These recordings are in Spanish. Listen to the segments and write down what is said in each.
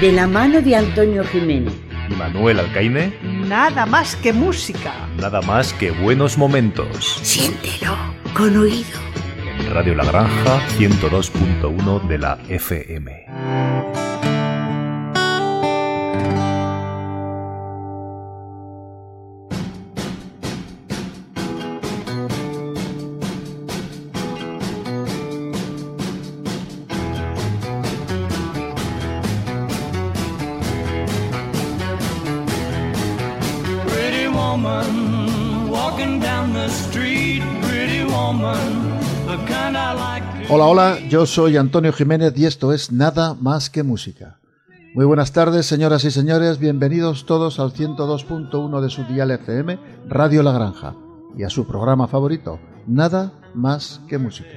de la mano de Antonio Jiménez y Manuel Alcaine. Nada más que música. Nada más que buenos momentos. Siéntelo con oído. En Radio La Granja 102.1 de la FM. Yo soy Antonio Jiménez y esto es Nada más que música. Muy buenas tardes, señoras y señores, bienvenidos todos al 102.1 de su dial FM, Radio La Granja, y a su programa favorito, Nada más que música.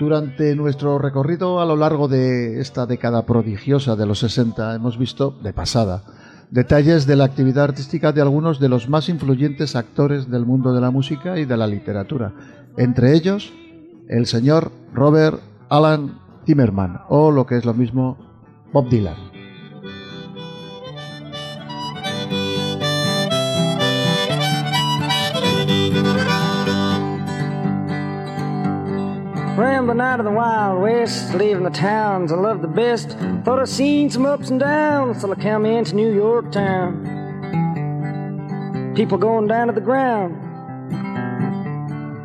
Durante nuestro recorrido a lo largo de esta década prodigiosa de los 60 hemos visto, de pasada, detalles de la actividad artística de algunos de los más influyentes actores del mundo de la música y de la literatura, entre ellos el señor Robert Alan Timmerman, o lo que es lo mismo, Bob Dylan. Rambling out of the Wild West, leaving the towns I love the best. Thought I'd seen some ups and downs till I come into New York town. People going down to the ground,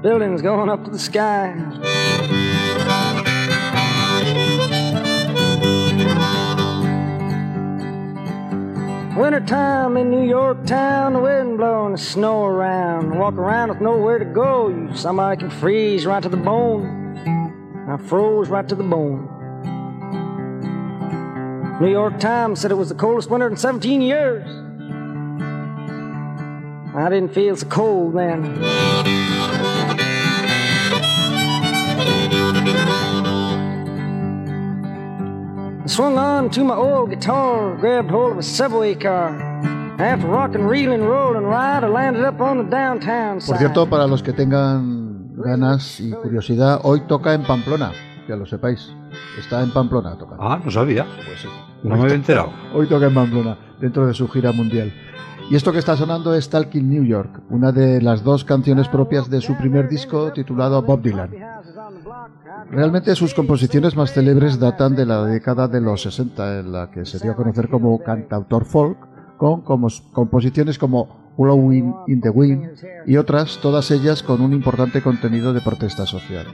buildings going up to the sky. Wintertime in New York town, the wind blowing the snow around. Walk around with nowhere to go, you somebody can freeze right to the bone. I froze right to the bone. New York Times said it was the coldest winter in 17 years. I didn't feel so cold then. I swung on to my old guitar, grabbed hold of a subway car. After rocking, reeling, rolling ride, I landed up on the downtown side. Por cierto, para los que tengan ganas y curiosidad, hoy toca en Pamplona, que lo sepáis. Está en Pamplona toca. Ah, no sabía. Pues sí. No me había enterado. Hoy toca en Pamplona, dentro de su gira mundial. Y esto que está sonando es Talking New York, una de las dos canciones propias de su primer disco titulado Bob Dylan. Realmente sus composiciones más célebres datan de la década de los 60, en la que se dio a conocer como cantautor folk, con como composiciones como Blowing in the Wind y otras, todas ellas con un importante contenido de protesta social.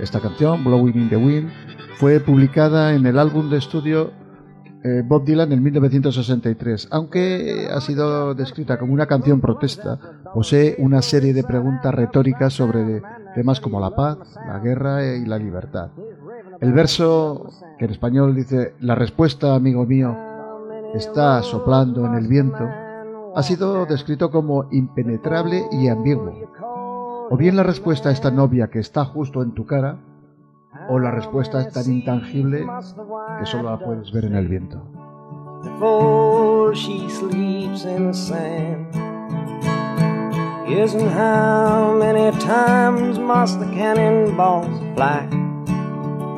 Esta canción, Blowing in the Wind, fue publicada en el álbum de estudio eh, Bob Dylan en 1963. Aunque ha sido descrita como una canción protesta, posee una serie de preguntas retóricas sobre temas como la paz, la guerra y la libertad. El verso, que en español dice, la respuesta, amigo mío, está soplando en el viento, ha sido descrito como impenetrable y ambiguo. O bien la respuesta es tan obvia que está justo en tu cara, o la respuesta es tan intangible que solo la puedes ver en el viento. How many times must the cannonballs fly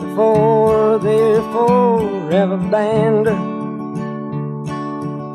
before they're forever banned?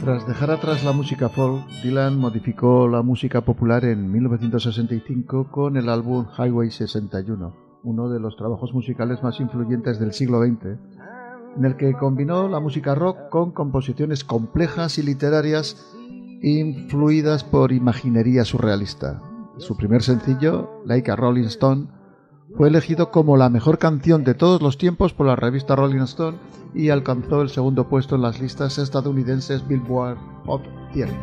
Tras dejar atrás la música folk, Dylan modificó la música popular en 1965 con el álbum Highway 61, uno de los trabajos musicales más influyentes del siglo XX, en el que combinó la música rock con composiciones complejas y literarias influidas por imaginería surrealista. Su primer sencillo, Like a Rolling Stone, fue elegido como la mejor canción de todos los tiempos por la revista Rolling Stone y alcanzó el segundo puesto en las listas estadounidenses Billboard Hot 100.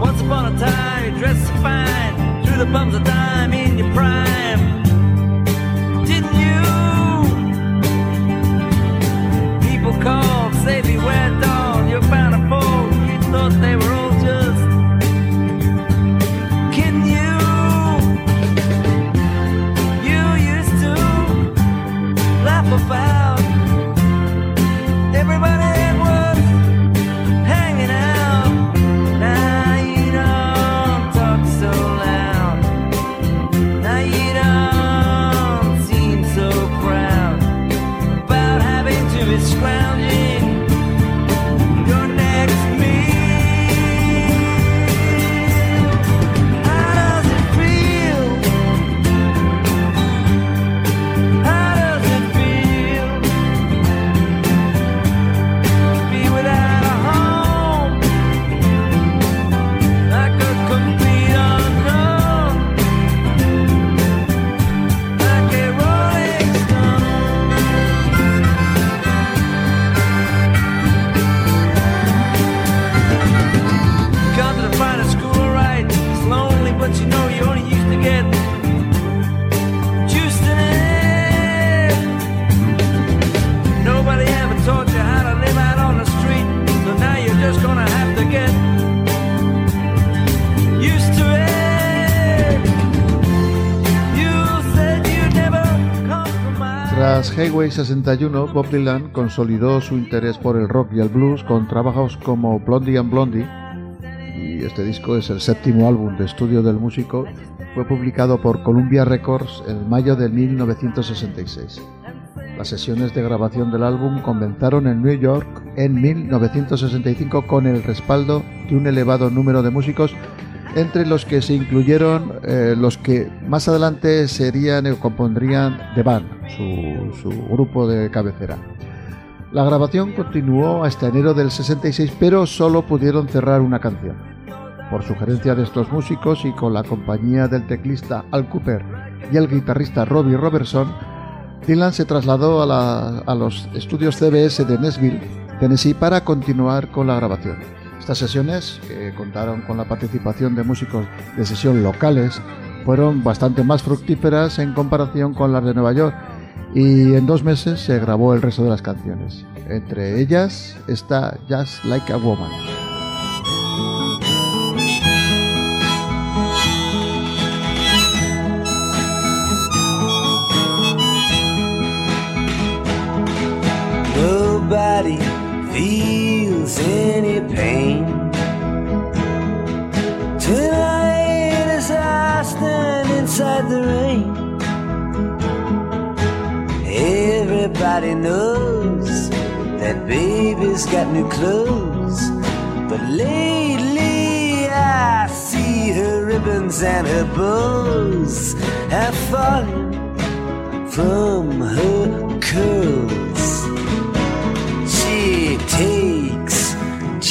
Once upon a time, you dressed fine, threw the bums of dime in your prime. Didn't you? People called, say beware, dog, you're bound to Highway 61, Bob Dylan consolidó su interés por el rock y el blues con trabajos como Blondie and Blondie, y este disco es el séptimo álbum de estudio del músico, fue publicado por Columbia Records en mayo de 1966. Las sesiones de grabación del álbum comenzaron en New York en 1965 con el respaldo de un elevado número de músicos entre los que se incluyeron eh, los que más adelante serían o compondrían The Band, su, grupo de cabecera. La grabación continuó hasta enero del 66, pero solo pudieron cerrar una canción. Por sugerencia de estos músicos y con la compañía del teclista Al Cooper y el guitarrista Robbie Robertson, Dylan se trasladó a, la- a los estudios CBS de Nashville, Tennessee, para continuar con la grabación. Estas sesiones, que contaron con la participación de músicos de sesión locales, fueron bastante más fructíferas en comparación con las de Nueva York y en dos meses se grabó el resto de las canciones. Entre ellas está Just Like a Woman. Nobody any pain. Tonight as I stand inside the rain, everybody knows that baby's got new clothes. But lately I see her ribbons and her bows have fallen from her curls.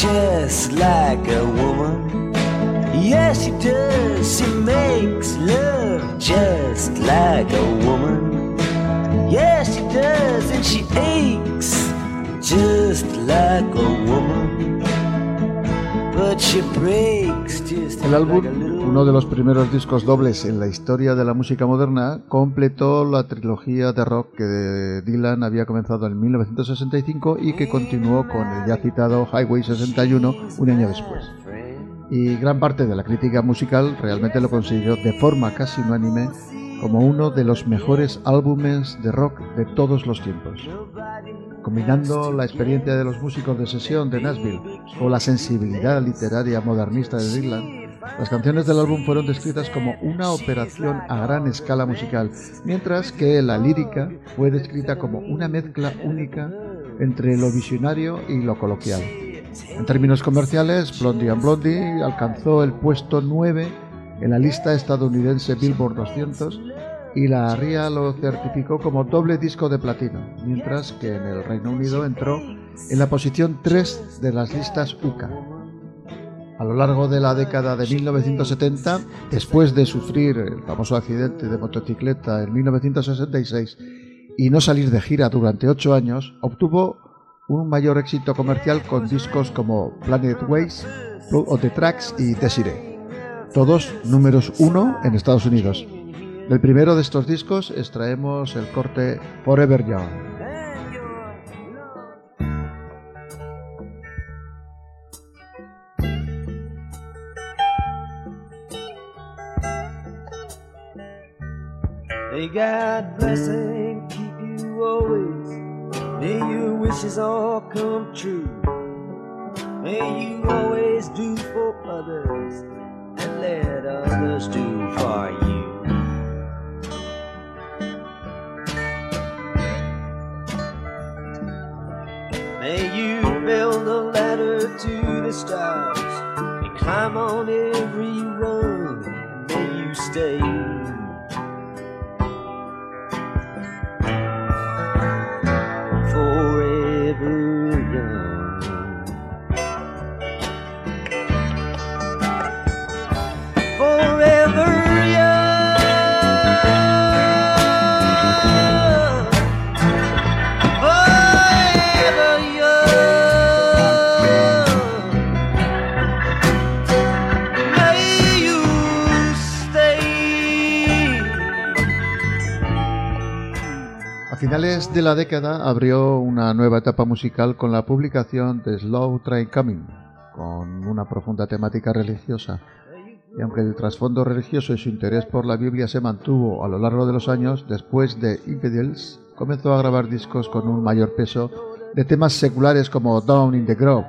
Just like a woman. Yes, she does. She makes love just like a woman. Yes, she does. And she aches just like a woman. El álbum, uno de los primeros discos dobles en la historia de la música moderna, completó la trilogía de rock que Dylan había comenzado en 1965 y que continuó con el ya citado Highway 61 un año después. Y gran parte de la crítica musical realmente lo consiguió de forma casi unánime como uno de los mejores álbumes de rock de todos los tiempos. Combinando la experiencia de los músicos de sesión de Nashville con la sensibilidad literaria modernista de Dylan, las canciones del álbum fueron descritas como una operación a gran escala musical, mientras que la lírica fue descrita como una mezcla única entre lo visionario y lo coloquial. En términos comerciales, Blondie and Blondie alcanzó el puesto 9 en la lista estadounidense Billboard 200 y la RIA lo certificó como doble disco de platino, mientras que en el Reino Unido entró en la posición 3 de las listas UCA. A lo largo de la década de 1970, después de sufrir el famoso accidente de motocicleta en 1966 y no salir de gira durante ocho años, obtuvo un mayor éxito comercial con discos como Planet Ways, Blue of the Tracks y Desiree, todos números uno en Estados Unidos. Del primero de estos discos extraemos el corte Forever Young. May God bless and keep you always. May your wishes all come true. May you always do for others and let others do for you. May you build a ladder to the stars and climb on every rung. May you stay finales de la década abrió una nueva etapa musical con la publicación de Slow Train Coming, con una profunda temática religiosa. Y aunque el trasfondo religioso y su interés por la Biblia se mantuvo a lo largo de los años, después de Infidels comenzó a grabar discos con un mayor peso de temas seculares como Down in the Grove,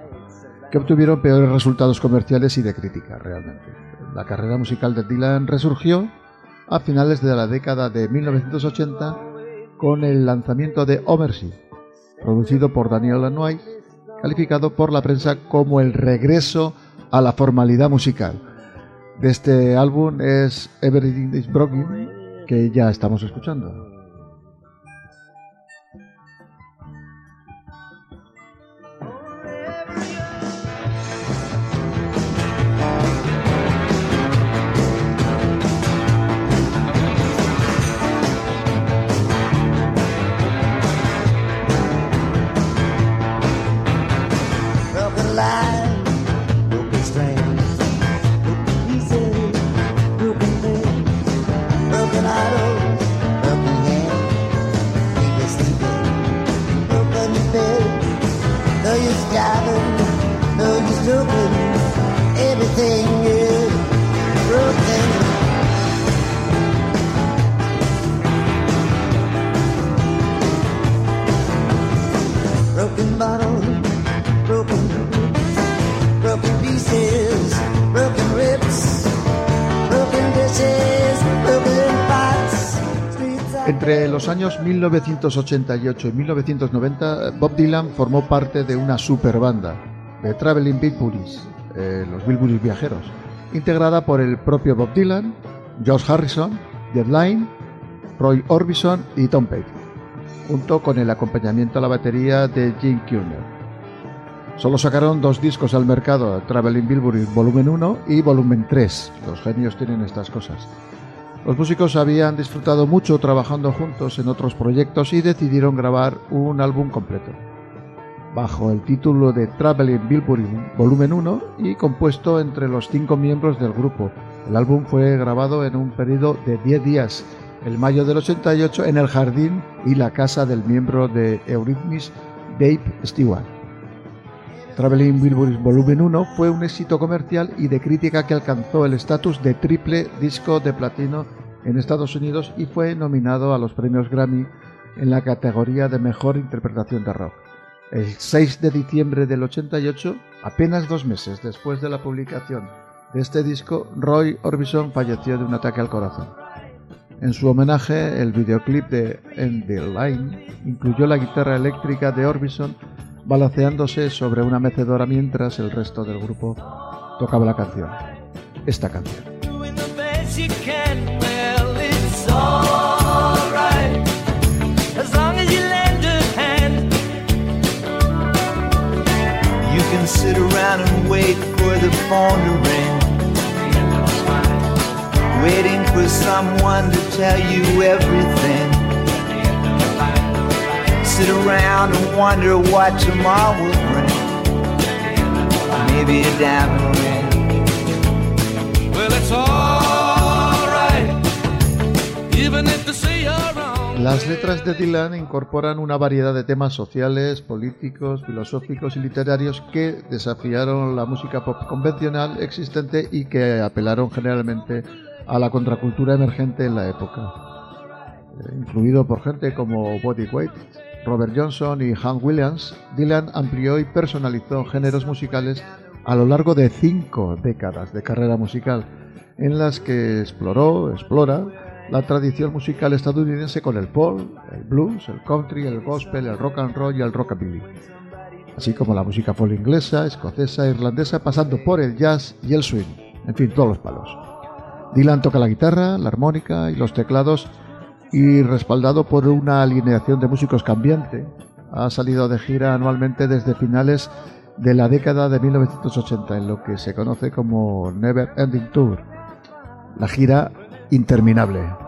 que obtuvieron peores resultados comerciales y de crítica realmente. La carrera musical de Dylan resurgió a finales de la década de 1980 con el lanzamiento de Oversea, producido por Daniel Lanois, calificado por la prensa como el regreso a la formalidad musical. De este álbum es Everything is Broken, que ya estamos escuchando. Entre los años 1988 y 1990, Bob Dylan formó parte de una superbanda, The Traveling Bilburys, eh, los Bilburys viajeros, integrada por el propio Bob Dylan, George Harrison, Jeff Lynne, Roy Orbison y Tom Petty, junto con el acompañamiento a la batería de Jim Kuhner. Solo sacaron dos discos al mercado, Traveling Bilburys Volumen 1 y Volumen 3. Los genios tienen estas cosas. Los músicos habían disfrutado mucho trabajando juntos en otros proyectos y decidieron grabar un álbum completo. Bajo el título de Traveling Bilburys Volumen 1 y compuesto entre los cinco miembros del grupo. El álbum fue grabado en un periodo de 10 días, el mayo del 88, en el jardín y la casa del miembro de Eurythmics, Dave Stewart. Traveling Wilburys Volumen 1 fue un éxito comercial y de crítica que alcanzó el estatus de triple disco de platino en Estados Unidos y fue nominado a los premios Grammy en la categoría de mejor interpretación de rock. El 6 de diciembre del 88, apenas dos meses después de la publicación de este disco, Roy Orbison falleció de un ataque al corazón. En su homenaje, el videoclip de End the Line incluyó la guitarra eléctrica de Orbison balanceándose sobre una mecedora mientras el resto del grupo tocaba la canción. Esta canción. sit around and wait for the phone to ring. Waiting for someone to tell you everything. Sit around and wonder what tomorrow will bring. Maybe a diamond ring. Well, it's alright, even if. Las letras de Dylan incorporan una variedad de temas sociales, políticos, filosóficos y literarios que desafiaron la música pop convencional existente y que apelaron generalmente a la contracultura emergente en la época. Eh, Influido por gente como Buddy White, Robert Johnson y Hank Williams, Dylan amplió y personalizó géneros musicales a lo largo de cinco décadas de carrera musical, en las que exploró, explora, la tradición musical estadounidense con el pop, el blues, el country, el gospel, el rock and roll y el rockabilly, así como la música folk inglesa, escocesa, irlandesa, pasando por el jazz y el swing, en fin, todos los palos. Dylan toca la guitarra, la armónica y los teclados y respaldado por una alineación de músicos cambiante, ha salido de gira anualmente desde finales de la década de 1980 en lo que se conoce como Never Ending Tour, la gira interminable.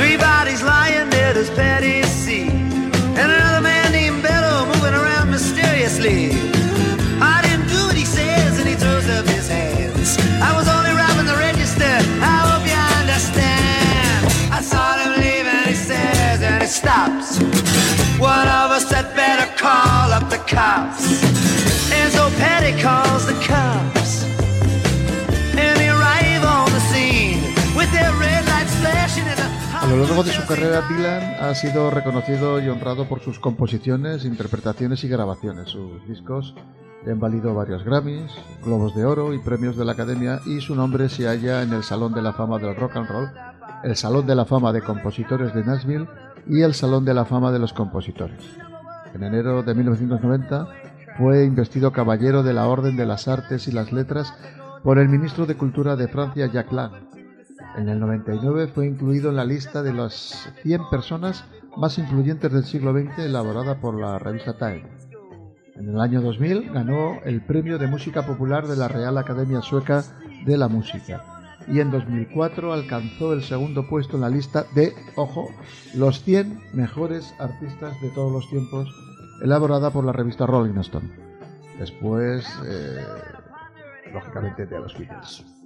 Three bodies lying dead as Patty see, and another man named Bello moving around mysteriously. I didn't do what he says, and he throws up his hands. I was only robbing the register. I hope you understand. I saw him leave, and he says, and he stops. One of us had better call up the cops. And so Patty calls the cops. Lo largo de su carrera, Dylan ha sido reconocido y honrado por sus composiciones, interpretaciones y grabaciones. Sus discos han valido varios Grammys, Globos de Oro y premios de la Academia y su nombre se halla en el Salón de la Fama del Rock and Roll, el Salón de la Fama de Compositores de Nashville y el Salón de la Fama de los Compositores. En enero de 1990 fue investido Caballero de la Orden de las Artes y las Letras por el ministro de Cultura de Francia, Jacques Lang. En el 99 fue incluido en la lista de las 100 personas más influyentes del siglo XX elaborada por la revista Time. En el año 2000 ganó el premio de música popular de la Real Academia Sueca de la Música y en 2004 alcanzó el segundo puesto en la lista de, ojo, los 100 mejores artistas de todos los tiempos elaborada por la revista Rolling Stone. Después, eh, lógicamente, de los Beatles.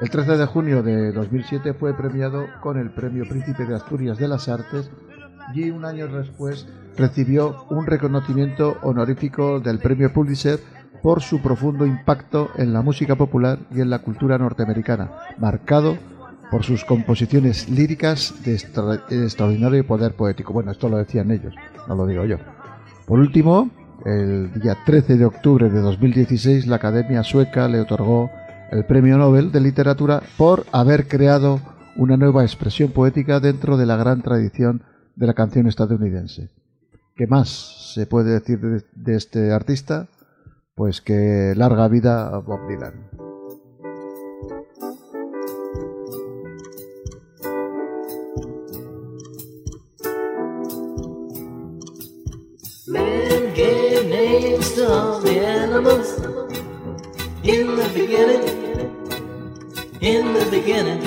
El 13 de junio de 2007 fue premiado con el Premio Príncipe de Asturias de las Artes y un año después recibió un reconocimiento honorífico del Premio Pulitzer por su profundo impacto en la música popular y en la cultura norteamericana, marcado por sus composiciones líricas de extra- extraordinario poder poético. Bueno, esto lo decían ellos, no lo digo yo. Por último, el día 13 de octubre de 2016, la Academia Sueca le otorgó el Premio Nobel de Literatura por haber creado una nueva expresión poética dentro de la gran tradición de la canción estadounidense. ¿Qué más se puede decir de, este artista? Pues que larga vida a Bob Dylan. In the beginning, in the beginning,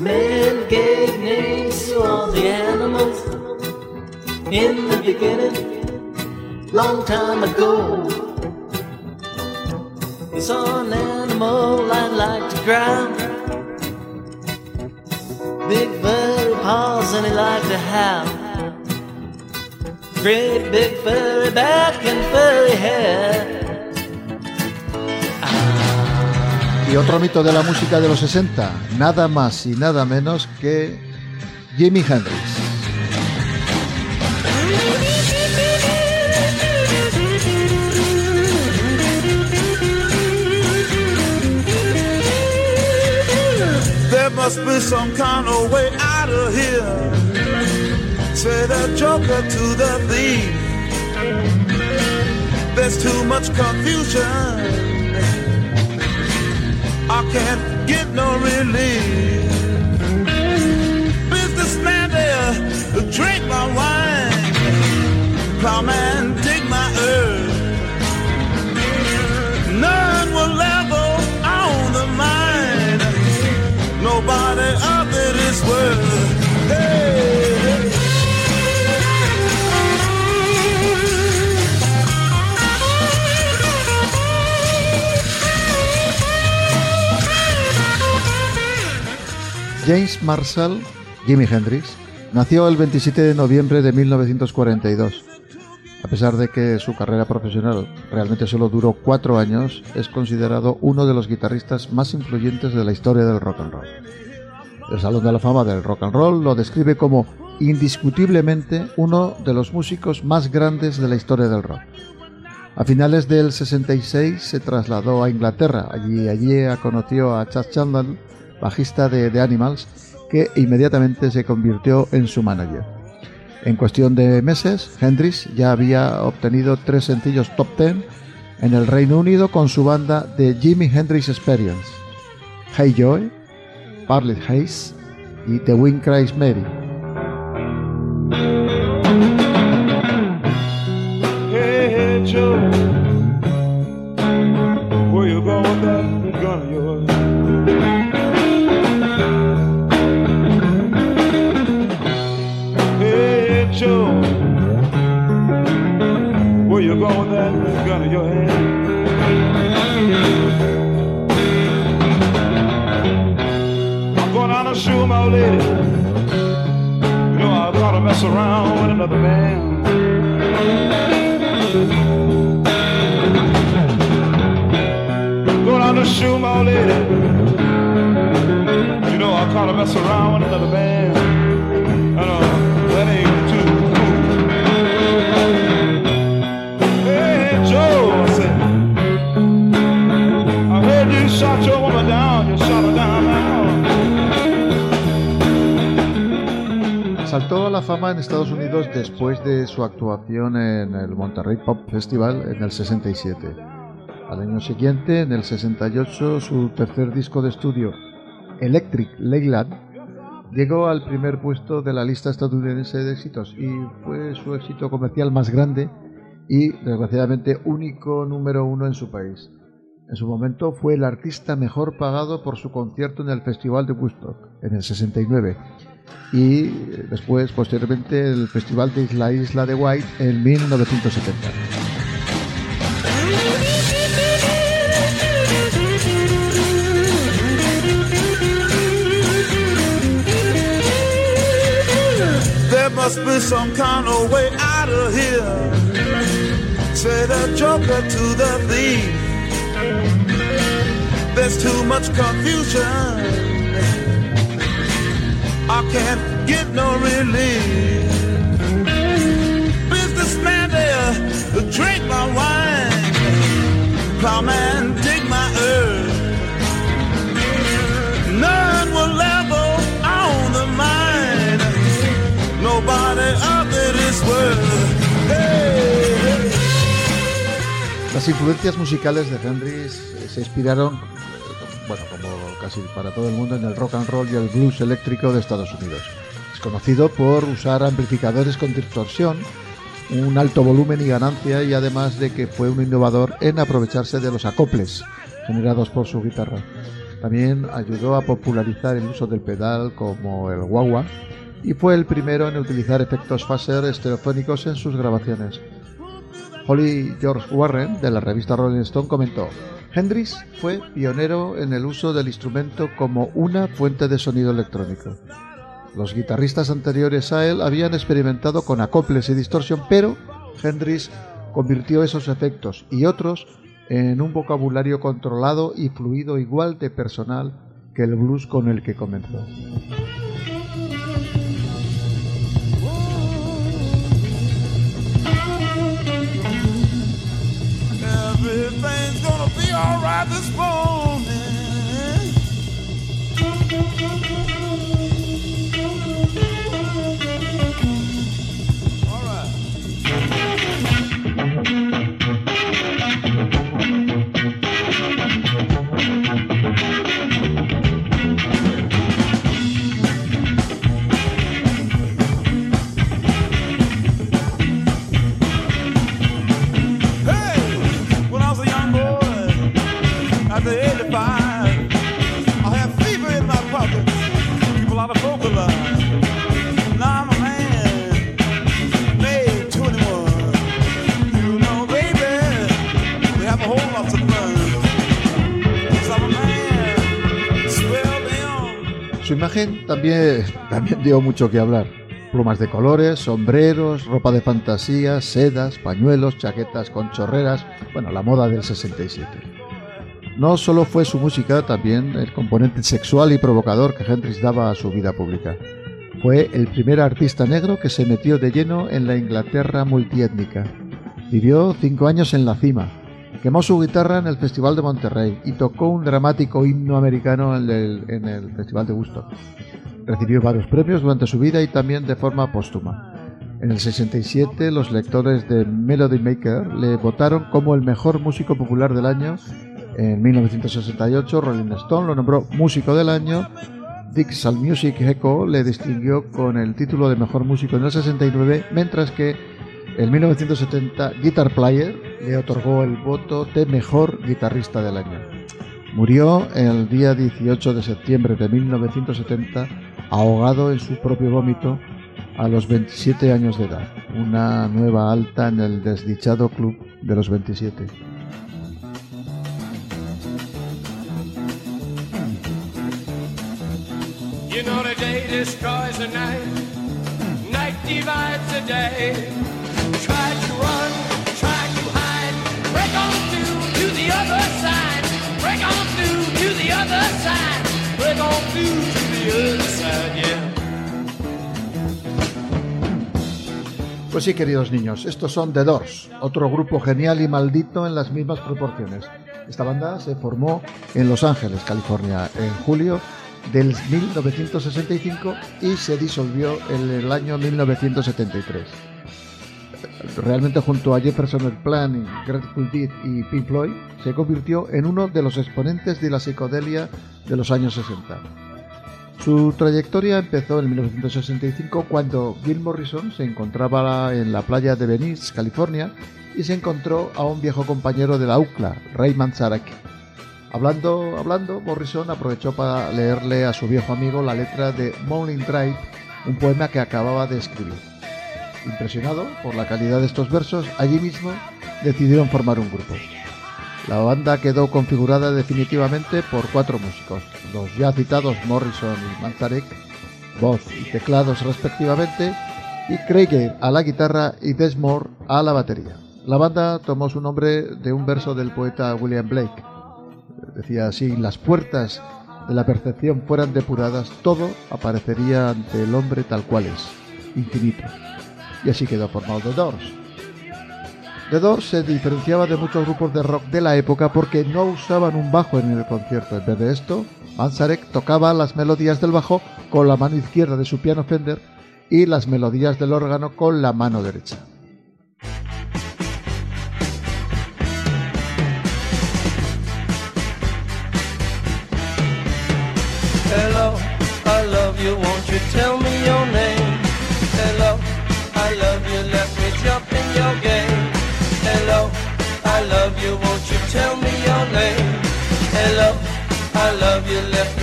man gave names to all the animals. In the beginning, long time ago, he saw an animal I like to ground. Big furry paws and he liked to howl. Great big furry back and furry hair. Y otro mito de la música de los 60, nada más y nada menos que Jimi Hendrix. Must be some kind of way out of here. Say the joker to the thief. There's too much confusion. Can't get no relief. Businessman there, drink my wine. Plowman, James Marshall, Jimi Hendrix, nació el 27 de noviembre de 1942. A pesar de que su carrera profesional realmente solo duró cuatro años, es considerado uno de los guitarristas más influyentes de la historia del rock and roll. El Salón de la Fama del Rock and Roll lo describe como indiscutiblemente uno de los músicos más grandes de la historia del rock. A finales del 66 se trasladó a Inglaterra, allí, allí conoció a Chad Chandler, bajista de Animals, que inmediatamente se convirtió en su manager. En cuestión de meses, Hendrix ya había obtenido tres sencillos top 10 en el Reino Unido con su banda The Jimi Hendrix Experience, Hey Joy, Parlet Hayes y The Wind Cries Mary. Joe. Where you going with that gun of your hand? I'm going down to shoot my lady. You know, I gotta mess around with another man. Go down to shoot my lady. You know I her mess around with another man. And uh, Saltó a la fama en Estados Unidos después de su actuación en el Monterrey Pop Festival en el 67. Al año siguiente, en el 68, su tercer disco de estudio, Electric Leyland, llegó al primer puesto de la lista estadounidense de éxitos y fue su éxito comercial más grande y, desgraciadamente, único número uno en su país. En su momento fue el artista mejor pagado por su concierto en el Festival de Woodstock en el 69 y eh, después, posteriormente, el Festival de la Isla de White en 1970. There must be some kind of way out of here. Say the joker to the thief. There's too much confusion. Can't get no relief. Businessman there, drink my wine. Plowman, dig my earth. None will level on the mine. Nobody of it is worth. Las influencias musicales de Hendrix eh, se inspiraron, eh, bueno, como casi para todo el mundo, en el rock and roll y el blues eléctrico de Estados Unidos. Es conocido por usar amplificadores con distorsión un alto volumen y ganancia y además de que fue un innovador en aprovecharse de los acoples generados por su guitarra. También ayudó a popularizar el uso del pedal como el wah y fue el primero en utilizar efectos phaser estereofónicos en sus grabaciones. Holly George Warren de la revista Rolling Stone comentó, Hendrix fue pionero en el uso del instrumento como una fuente de sonido electrónico. Los guitarristas anteriores a él habían experimentado con acoples y distorsión, pero Hendrix convirtió esos efectos y otros en un vocabulario controlado y fluido igual de personal que el blues con el que comenzó. Everything's gonna be alright this morning. Imagen también, también dio mucho que hablar. Plumas de colores, sombreros, ropa de fantasía, sedas, pañuelos, chaquetas con chorreras, bueno, la moda del 67. No solo fue su música, también el componente sexual y provocador que Hendrix daba a su vida pública. Fue el primer artista negro que se metió de lleno en la Inglaterra multiétnica. Vivió cinco años en la cima, quemó su guitarra en el Festival de Monterrey y tocó un dramático himno americano en el, Festival de Woodstock. Recibió varios premios durante su vida y también de forma póstuma. En el 67 los lectores de Melody Maker le votaron como el mejor músico popular del año. En 1968 Rolling Stone lo nombró músico del año. Dixal Music Echo le distinguió con el título de mejor músico en el 69, mientras que en 1970 Guitar Player le otorgó el voto de mejor guitarrista del año. Murió el día 18 de septiembre de 1970 ahogado en su propio vómito a los 27 años de edad, una nueva alta en el desdichado club de los 27. You know the day destroys the night, night divides the day. Pues sí, queridos niños, estos son The Doors, otro grupo genial y maldito en las mismas proporciones. Esta banda se formó en Los Ángeles, California, en julio del 1965 y se disolvió en el año 1973. Realmente junto a Jefferson Airplane, Grateful Dead y Pink Floyd, se convirtió en uno de los exponentes de la psicodelia de los años 60. Su trayectoria empezó en 1965 cuando Bill Morrison se encontraba en la playa de Venice, California, y se encontró a un viejo compañero de la UCLA, Ray Manzarek. Hablando, hablando, Morrison aprovechó para leerle a su viejo amigo la letra de Morning Drive, un poema que acababa de escribir. Impresionado por la calidad de estos versos, allí mismo decidieron formar un grupo. La banda quedó configurada definitivamente por cuatro músicos, los ya citados Morrison y Manzarek, voz y teclados respectivamente, y Craig a la guitarra y Desmore a la batería. La banda tomó su nombre de un verso del poeta William Blake. Decía, si las puertas de la percepción fueran depuradas, todo aparecería ante el hombre tal cual es, infinito. Y así quedó formado The Doors. The Doors se diferenciaba de muchos grupos de rock de la época porque no usaban un bajo en el concierto. En vez de esto, Manzarek tocaba las melodías del bajo con la mano izquierda de su piano Fender y las melodías del órgano con la mano derecha. Hello, I love you, won't you tell me tell me your name. Hello, I love you, left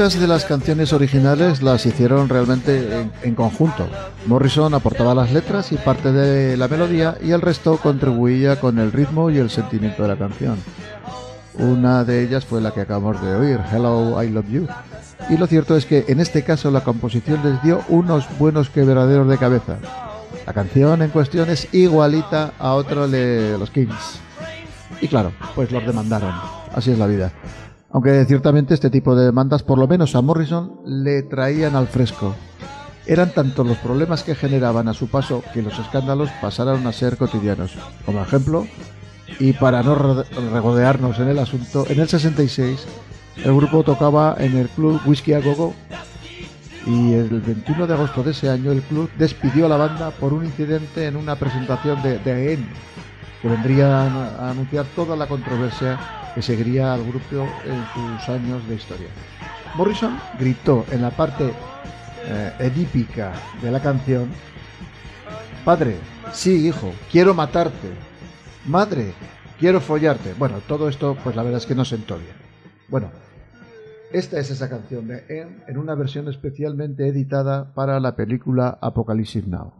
Muchas de las canciones originales las hicieron realmente en, conjunto. Morrison aportaba las letras y parte de la melodía y el resto contribuía con el ritmo y el sentimiento de la canción. Una de ellas fue la que acabamos de oír, Hello, I Love You. Y lo cierto es que en este caso la composición les dio unos buenos quebraderos de cabeza. La canción en cuestión es igualita a otro de los Kings. Y claro, pues los demandaron. Así es la vida. Aunque ciertamente este tipo de demandas, por lo menos a Morrison, le traían al fresco. Eran tantos los problemas que generaban a su paso que los escándalos pasaron a ser cotidianos. Como ejemplo, y para no re- regodearnos en el asunto, en el 66 el grupo tocaba en el club Whiskey a Go Go y el 21 de agosto de ese año el club despidió a la banda por un incidente en una presentación de The End que vendría a anunciar toda la controversia que seguiría al grupo en sus años de historia. Morrison gritó en la parte eh, edípica de la canción, Padre, sí, hijo, quiero matarte. Madre, quiero follarte. Bueno, todo esto, pues la verdad es que no sentó bien. Bueno, esta es esa canción de Em en una versión especialmente editada para la película Apocalypse Now.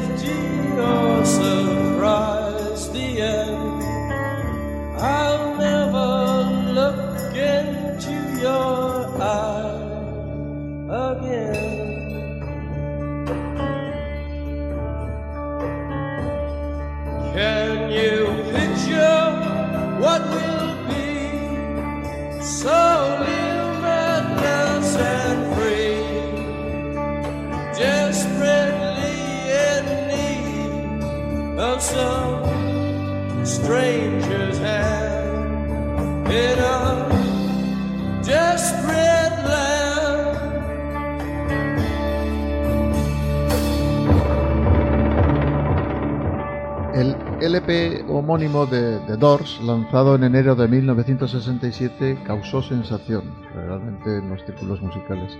El LP homónimo de The Doors, lanzado en enero de 1967, causó sensación realmente en los círculos musicales.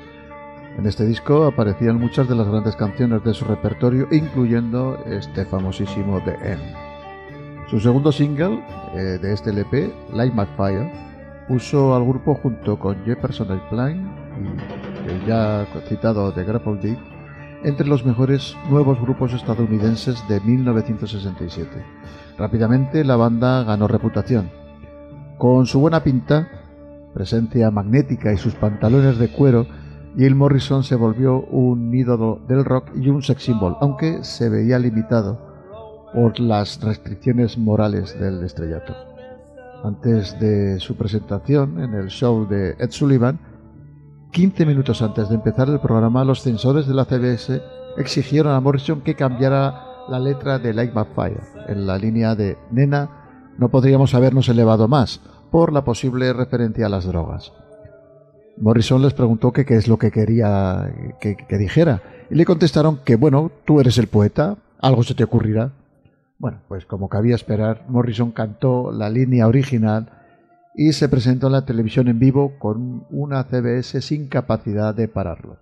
En este disco aparecían muchas de las grandes canciones de su repertorio, incluyendo este famosísimo The End. Su segundo single eh, de este LP, Light My Fire, puso al grupo junto con Jefferson Airplane y el ya citado The Grapple Dig entre los mejores nuevos grupos estadounidenses de 1967. Rápidamente la banda ganó reputación. Con su buena pinta, presencia magnética y sus pantalones de cuero, Jim Morrison se volvió un ídolo del rock y un sex symbol, aunque se veía limitado por las restricciones morales del estrellato. Antes de su presentación en el show de Ed Sullivan, 15 minutos antes de empezar el programa, los censores de la CBS exigieron a Morrison que cambiara la letra de Light My Fire en la línea de Nena, no podríamos habernos elevado más por la posible referencia a las drogas. Morrison les preguntó que qué es lo que quería que, que dijera y le contestaron que, bueno, tú eres el poeta, algo se te ocurrirá. Bueno, pues como cabía esperar, Morrison cantó la línea original y se presentó en la televisión en vivo con una CBS sin capacidad de pararlo.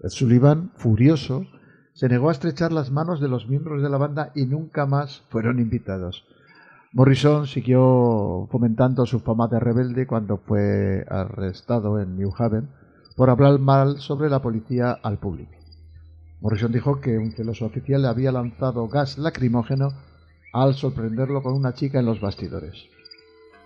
Ed Sullivan, furioso, se negó a estrechar las manos de los miembros de la banda y nunca más fueron invitados. Morrison siguió fomentando su fama de rebelde cuando fue arrestado en New Haven por hablar mal sobre la policía al público. Morrison dijo que un celoso oficial le había lanzado gas lacrimógeno al sorprenderlo con una chica en los bastidores.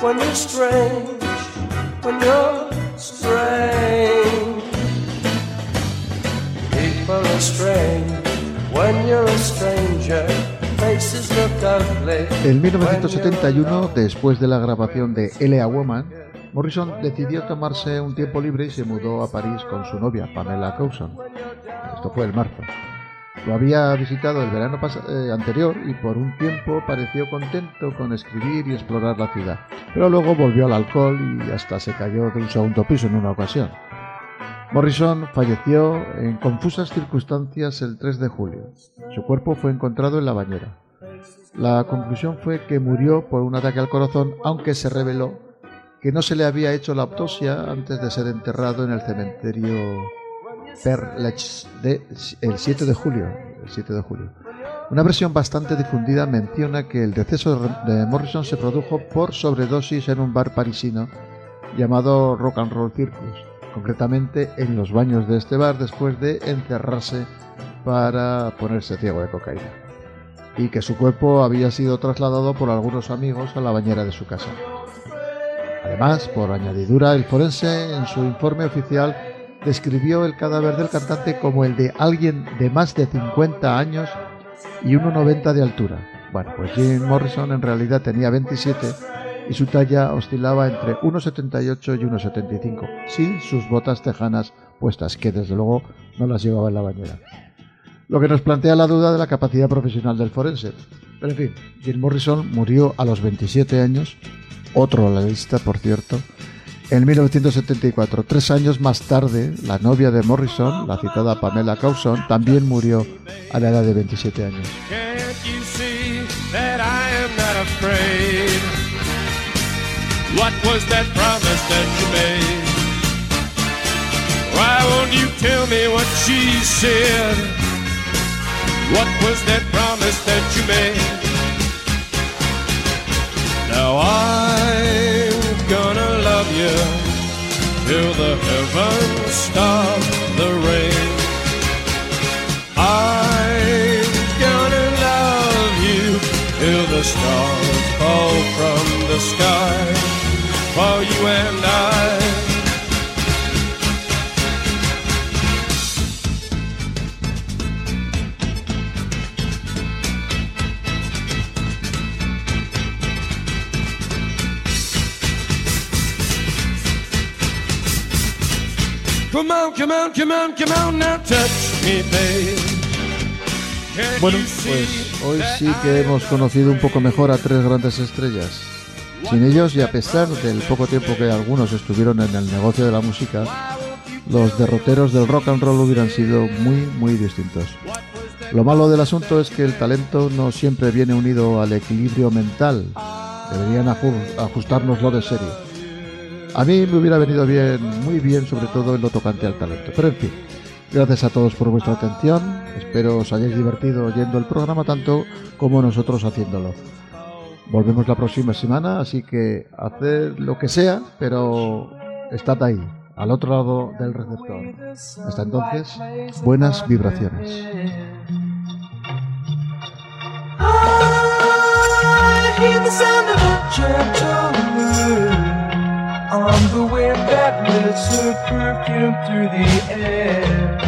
when you're strange, when you're strange. People are strange when you're a stranger. Faces look ugly. En 1971, después de la grabación de L.A. Woman, Morrison decidió tomarse un tiempo libre y se mudó a París con su novia, Pamela Coulson. Esto fue en marzo. Lo había visitado el verano eh, anterior y por un tiempo pareció contento con escribir y explorar la ciudad. Pero luego volvió al alcohol y hasta se cayó de un segundo piso en una ocasión. Morrison falleció en confusas circunstancias el 3 de julio. Su cuerpo fue encontrado en la bañera. La conclusión fue que murió por un ataque al corazón, aunque se reveló que no se le había hecho la autopsia antes de ser enterrado en el cementerio Perlech de el 7 de julio. El 7 de julio. Una versión bastante difundida menciona que el deceso de Morrison se produjo por sobredosis en un bar parisino llamado Rock and Roll Circus, concretamente en los baños de este bar después de encerrarse para ponerse ciego de cocaína, y que su cuerpo había sido trasladado por algunos amigos a la bañera de su casa. Además, por añadidura, el forense en su informe oficial describió el cadáver del cantante como el de alguien de más de 50 años y 1,90 de altura. Bueno, pues Jim Morrison en realidad tenía 27 y su talla oscilaba entre 1,78 y 1,75, sin sus botas tejanas puestas, que desde luego no las llevaba en la bañera. Lo que nos plantea la duda de la capacidad profesional del forense. Pero en fin, Jim Morrison murió a los 27 años, otro a la lista, por cierto, en 1974. Tres años más tarde, la novia de Morrison, la citada Pamela Coulson, también murió a la edad de 27 años. Can't you see that I love you till the heavens stop the rain. I'm gonna love you till the stars fall from the sky for you and I. Bueno, pues hoy sí que hemos conocido un poco mejor a tres grandes estrellas. Sin ellos y a pesar del poco tiempo que algunos estuvieron en el negocio de la música, los derroteros del rock and roll hubieran sido muy, muy distintos. Lo malo del asunto es que el talento no siempre viene unido al equilibrio mental. Deberían aju- ajustárnoslo de serie. A mí me hubiera venido bien, muy bien, sobre todo en lo tocante al talento. Pero en fin, gracias a todos por vuestra atención. Espero os hayáis divertido oyendo el programa tanto como nosotros haciéndolo. Volvemos la próxima semana, así que haced lo que sea, pero estad ahí, al otro lado del receptor. Hasta entonces, buenas vibraciones. On the wind that lifts her perfume through the air.